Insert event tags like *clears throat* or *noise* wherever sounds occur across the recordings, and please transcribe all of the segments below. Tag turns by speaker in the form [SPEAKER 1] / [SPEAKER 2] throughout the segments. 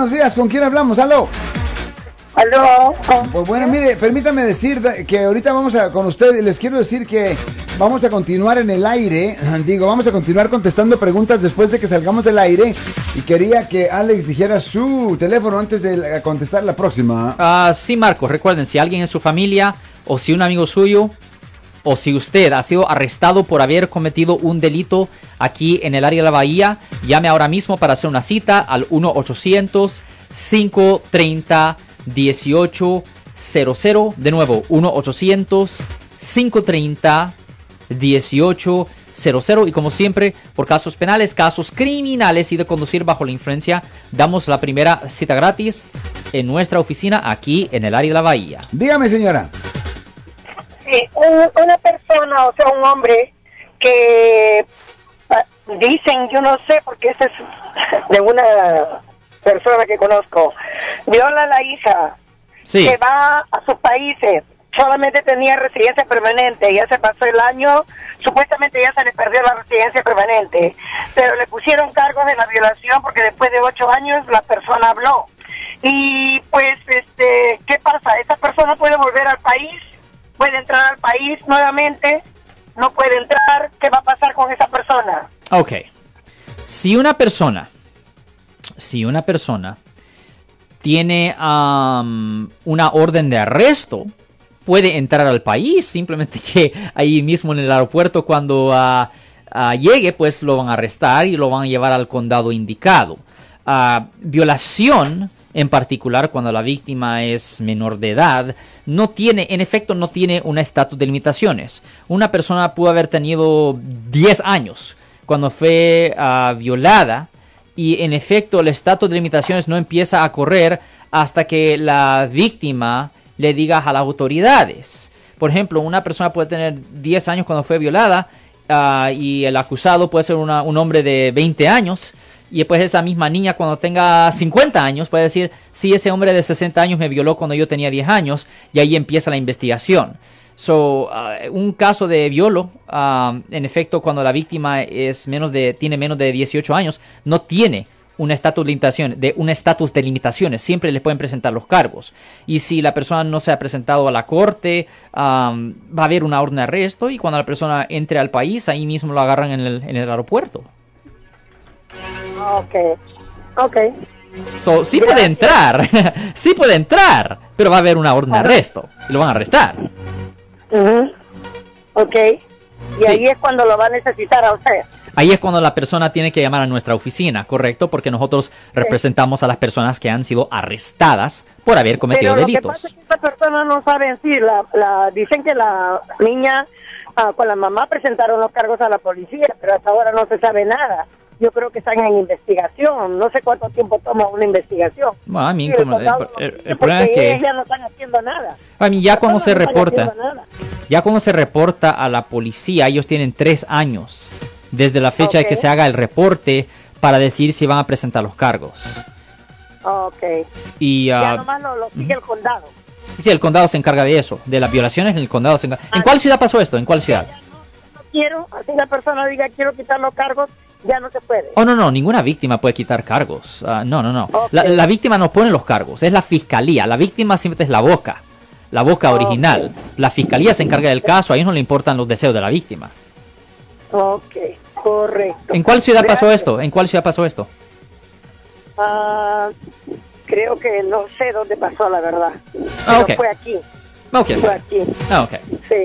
[SPEAKER 1] buenos días. ¿Con quién hablamos? ¡Aló!
[SPEAKER 2] Aló.
[SPEAKER 1] Pues bueno, mire, permítame decir que ahorita vamos a, con ustedes, les quiero decir que vamos a continuar en el aire. *clears throat* Digo, vamos a continuar contestando preguntas después de que salgamos del aire. Y quería que Alex dijera su teléfono antes de contestar la próxima.
[SPEAKER 3] Ah, sí, Marcos, recuerden, si alguien en su familia o si un amigo suyo o si usted ha sido arrestado por haber cometido un delito aquí en el área de la bahía, llame ahora mismo para hacer una cita al 1-800-530-1800. De nuevo, 1-800-530-1800. Y como siempre, por casos penales, casos criminales y de conducir bajo la influencia, damos la primera cita gratis en nuestra oficina aquí en el área de la bahía.
[SPEAKER 1] Dígame, señora
[SPEAKER 2] una persona, o sea, un hombre que ah, dicen, yo no sé, porque ese es *laughs* de una persona que conozco, viola a la hija, que va a sus países, solamente tenía residencia permanente, ya se pasó el año, supuestamente ya se le perdió la residencia permanente, pero le pusieron cargos de la violación porque después de ocho años la persona habló. Y pues, este, ¿qué pasa? ¿Esa persona nuevamente, no puede entrar, ¿qué va a pasar con esa persona?
[SPEAKER 3] Ok. Si una persona, si una persona tiene una orden de arresto, puede entrar al país, simplemente *laughs* que ahí mismo en el aeropuerto cuando ah, ah, llegue, pues lo van a arrestar y lo van a llevar al condado indicado. Uh, violación en particular cuando la víctima es menor de edad, no tiene, en efecto, no tiene un estatus de limitaciones. Una persona pudo haber tenido 10 años cuando fue ah, violada y en efecto el estatus de limitaciones no empieza a correr hasta que la víctima le diga a las autoridades. Por ejemplo, una persona puede tener 10 años cuando fue violada ah, y el acusado puede ser un hombre de 20 años y después esa misma niña cuando tenga 50 años puede decir, sí, ese hombre de 60 años me violó cuando yo tenía 10 años y ahí empieza la investigación. So, uh, un caso de violo, uh, en efecto, cuando la víctima es menos de, tiene menos de 18 años, no tiene un estatus de un estatus de limitaciones, siempre le pueden presentar los cargos. Y si la persona no se ha presentado a la corte, um, va a haber una orden de arresto y cuando la persona entre al país, ahí mismo lo agarran en el aeropuerto.
[SPEAKER 2] Ok, ok.
[SPEAKER 3] So, sí puede entrar, *laughs* sí puede entrar, pero va a haber una orden de arresto y lo van a arrestar.
[SPEAKER 2] Ok, y ahí es cuando lo va a necesitar a usted.
[SPEAKER 3] Ahí es cuando la persona tiene que llamar a nuestra oficina, ¿correcto? Porque nosotros representamos a las personas que han sido arrestadas por haber cometido
[SPEAKER 2] Pero
[SPEAKER 3] delitos.
[SPEAKER 2] Lo que pasa es que esta persona no sabe en sí. La, dicen que la niña ah, con la mamá presentaron los cargos a la policía, pero hasta ahora no se sabe nada yo creo que están en investigación. No sé cuánto tiempo toma una investigación.
[SPEAKER 3] a mí, como, el, problema es que
[SPEAKER 2] ya no están haciendo nada.
[SPEAKER 3] A mí ya cuando se reporta, ya cuando se reporta a la policía, ellos tienen tres años desde la fecha de que se haga el reporte para decir si van a presentar los cargos.
[SPEAKER 2] Ok.
[SPEAKER 3] Y
[SPEAKER 2] ya ah, nomás lo, sigue el condado.
[SPEAKER 3] Sí, el condado se encarga de eso, de las violaciones. El condado se encarga. ¿En cuál ciudad pasó esto? ¿En cuál ciudad?
[SPEAKER 2] No, quiero, así la persona diga quiero quitar los cargos, ya no se puede.
[SPEAKER 3] Oh, no, no, ninguna víctima puede quitar cargos. Ah, no, no, no. La, víctima no pone los cargos, es la fiscalía. La víctima siempre es la boca, la boca original. La fiscalía se encarga del caso, a ellos no le importan los deseos de la víctima.
[SPEAKER 2] Ok, correcto.
[SPEAKER 3] ¿En cuál ciudad pasó esto? ¿En cuál ciudad pasó esto?
[SPEAKER 2] Ah, creo que no sé dónde pasó, la verdad.
[SPEAKER 3] Ah,
[SPEAKER 2] fue aquí.
[SPEAKER 3] Ok.
[SPEAKER 2] Fue aquí.
[SPEAKER 3] Ah, ok.
[SPEAKER 2] Sí.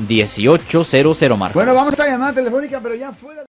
[SPEAKER 3] 1-800-530-1800 Marco.
[SPEAKER 1] Bueno, vamos a esta llamada telefónica, pero ya fuera.